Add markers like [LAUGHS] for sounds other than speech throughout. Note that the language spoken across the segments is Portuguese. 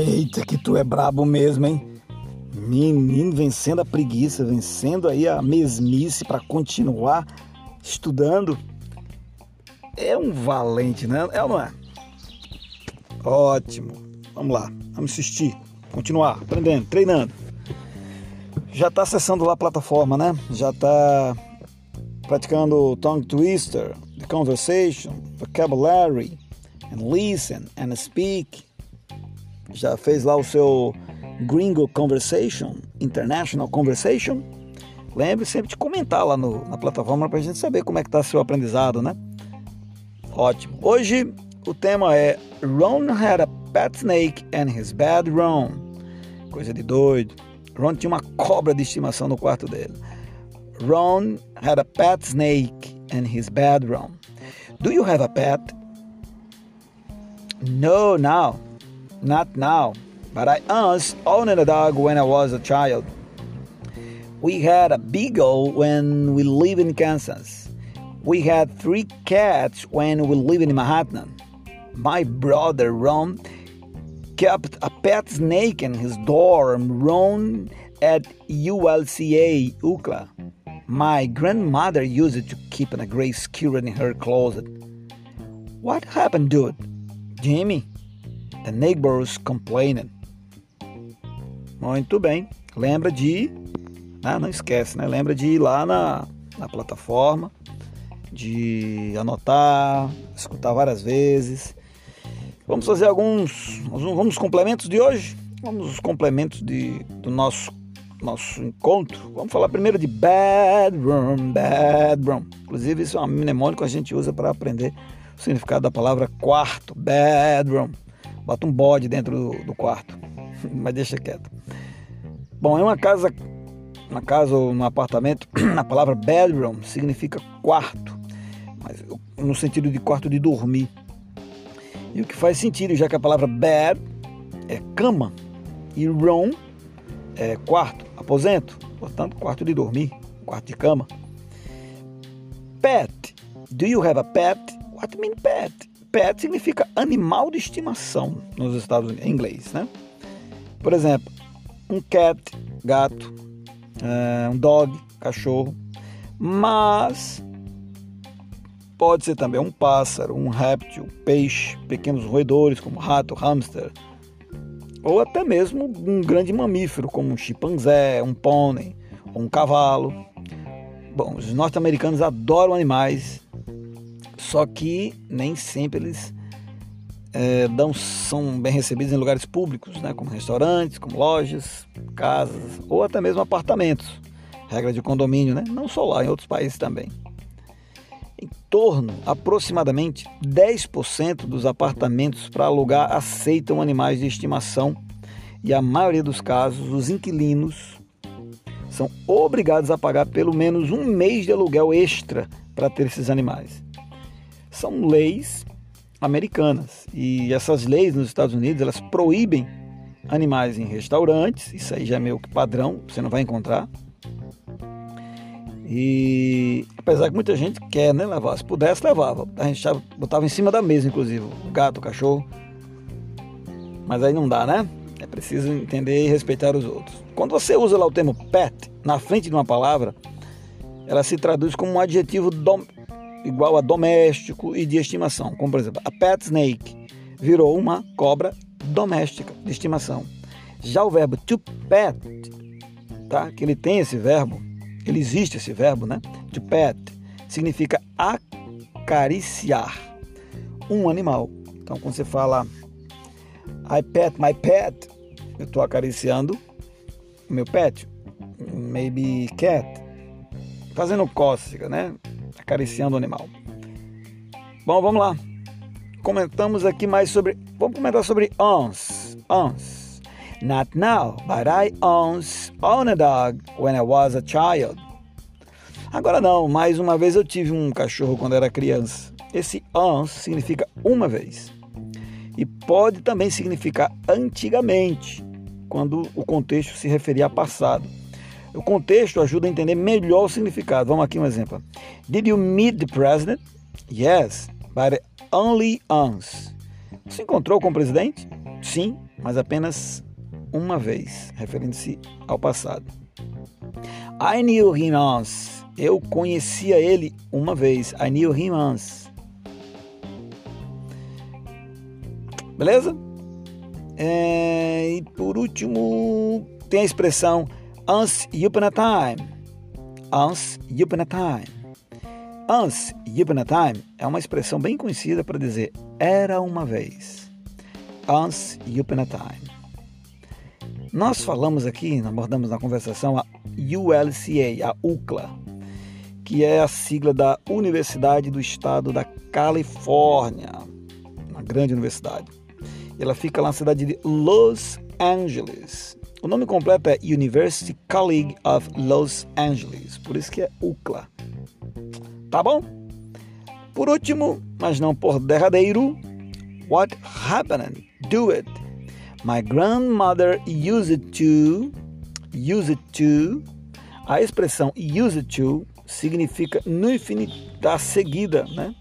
Eita, que tu é brabo mesmo, hein? Menino vencendo a preguiça, vencendo aí a mesmice para continuar estudando. É um valente, né? É ou não é? Ótimo. Vamos lá, vamos assistir, continuar aprendendo, treinando. Já está acessando lá a plataforma, né? Já está praticando tongue twister, the conversation, vocabulary, and listen and speak. Já fez lá o seu Gringo Conversation, International Conversation. Lembre sempre de comentar lá no, na plataforma para a gente saber como é que está seu aprendizado, né? Ótimo. Hoje o tema é Ron had a pet snake and his bedroom. Coisa de doido. Ron tinha uma cobra de estimação no quarto dele. Ron had a pet snake in his bedroom. Do you have a pet? No, now. Not now. But I once owned a dog when I was a child. We had a beagle when we lived in Kansas. We had three cats when we lived in Manhattan. My brother Ron kept a pet snake in his dorm room at ULCA, UCLA. My grandmother used it to keep a gray squirrel in her closet. What happened, dude? Jimmy, the neighbors complaining. Muito bem. Lembra de. Ah, não esquece, né? Lembra de ir lá na, na plataforma, de anotar, escutar várias vezes. Vamos fazer alguns. Vamos complementos de hoje? Vamos os complementos de, do nosso nosso encontro. Vamos falar primeiro de bedroom, bedroom. Inclusive, isso é um mnemônico que a gente usa para aprender o significado da palavra quarto, bedroom. Bota um bode dentro do, do quarto, [LAUGHS] mas deixa quieto. Bom, em uma casa, uma casa ou um apartamento, [CLEARS THROAT] a palavra bedroom significa quarto, mas no sentido de quarto de dormir. E o que faz sentido, já que a palavra bed é cama e room é quarto, aposento, portanto, quarto de dormir, quarto de cama. Pet. Do you have a pet? What mean pet? Pet significa animal de estimação nos Estados Unidos, em inglês, né? Por exemplo, um cat, gato, é, um dog, cachorro, mas pode ser também um pássaro, um réptil, peixe, pequenos roedores como rato, hamster, ou até mesmo um grande mamífero como um chimpanzé, um pônei um cavalo. Bom, os norte-americanos adoram animais, só que nem sempre eles é, dão, são bem recebidos em lugares públicos, né, como restaurantes, como lojas, casas ou até mesmo apartamentos. Regra de condomínio, né? Não só lá, em outros países também. Em torno, aproximadamente 10% dos apartamentos para alugar aceitam animais de estimação e a maioria dos casos os inquilinos são obrigados a pagar pelo menos um mês de aluguel extra para ter esses animais. São leis americanas e essas leis nos Estados Unidos elas proíbem animais em restaurantes, isso aí já é meio que padrão, você não vai encontrar e apesar que muita gente quer né, levar, se pudesse, levava. A gente já botava em cima da mesa, inclusive, o gato, o cachorro. Mas aí não dá, né? É preciso entender e respeitar os outros. Quando você usa lá o termo pet na frente de uma palavra, ela se traduz como um adjetivo dom, igual a doméstico e de estimação. Como por exemplo, a pet snake virou uma cobra doméstica de estimação. Já o verbo to pet, tá? Que ele tem esse verbo ele existe esse verbo, né? To pet significa acariciar um animal. Então, quando você fala I pet my pet, eu estou acariciando o meu pet, maybe cat, fazendo cócega, né? Acariciando o animal. Bom, vamos lá. Comentamos aqui mais sobre. Vamos comentar sobre ons. Ons. Not now, but I once owned a dog when I was a child. Agora não, mais uma vez eu tive um cachorro quando era criança. Esse once significa uma vez. E pode também significar antigamente, quando o contexto se referia a passado. O contexto ajuda a entender melhor o significado. Vamos aqui um exemplo. Did you meet the president? Yes, but only once. Você encontrou com o presidente? Sim, mas apenas uma vez, referindo-se ao passado. I knew him once. Eu conhecia ele uma vez. I knew him once. Beleza? É, e por último, tem a expressão once upon a time. Once upon a time. Once upon a time é uma expressão bem conhecida para dizer era uma vez. Once upon a time. Nós falamos aqui, abordamos na conversação a ULCA, a UCLA, que é a sigla da Universidade do Estado da Califórnia, uma grande universidade. Ela fica lá na cidade de Los Angeles. O nome completo é University College of Los Angeles, por isso que é UCLA. Tá bom? Por último, mas não por derradeiro, what happened? Do it. My grandmother used to, used to. A expressão used to significa no infinitivo, da seguida, né?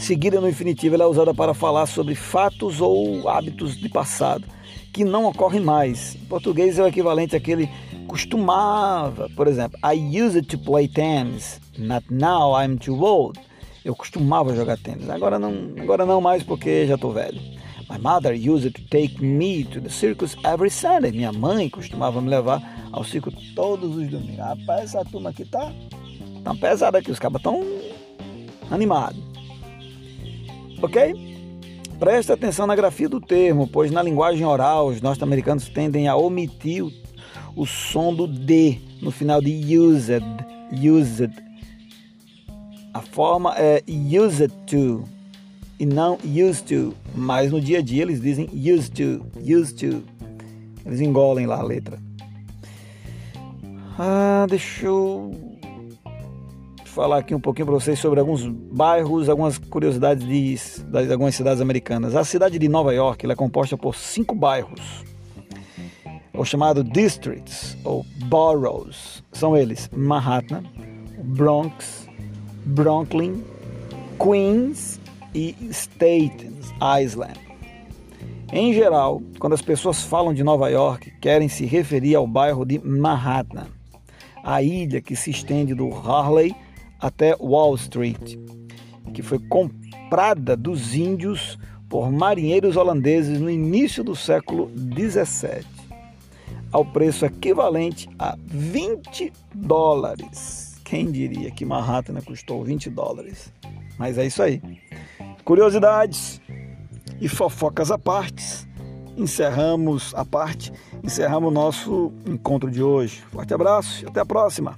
Seguida no infinitivo, ela é usada para falar sobre fatos ou hábitos de passado que não ocorrem mais. Em português é o equivalente àquele costumava, por exemplo, I used to play tennis, not now I'm too old. Eu costumava jogar tênis, agora não, agora não mais porque já estou velho. My mother used to take me to the circus every Sunday. Minha mãe costumava me levar ao circo todos os domingos. Rapaz, essa turma aqui tá, tá pesada aqui, os cabas estão animados. Ok? Preste atenção na grafia do termo, pois na linguagem oral os norte-americanos tendem a omitir o, som do D no final de used. Used. A forma é used to e não used to, mas no dia a dia eles dizem used to, used to. Eles engolem lá a letra. Ah, deixa eu falar aqui um pouquinho para vocês sobre alguns bairros, algumas curiosidades de, de, algumas cidades americanas. A cidade de Nova York é composta por cinco bairros, ou chamado districts, ou boroughs. São eles Manhattan, Bronx, Brooklyn, Queens e Staten Island. Em geral, quando as pessoas falam de Nova York, querem se referir ao bairro de Manhattan, a ilha que se estende do Harley até Wall Street, que foi comprada dos índios por marinheiros holandeses no início do século 17, ao preço equivalente a 20 dólares. Quem diria que Manhattan custou 20 dólares? Mas é isso aí. Curiosidades e fofocas à parte. Encerramos a parte, encerramos o nosso encontro de hoje. Forte abraço e até a próxima.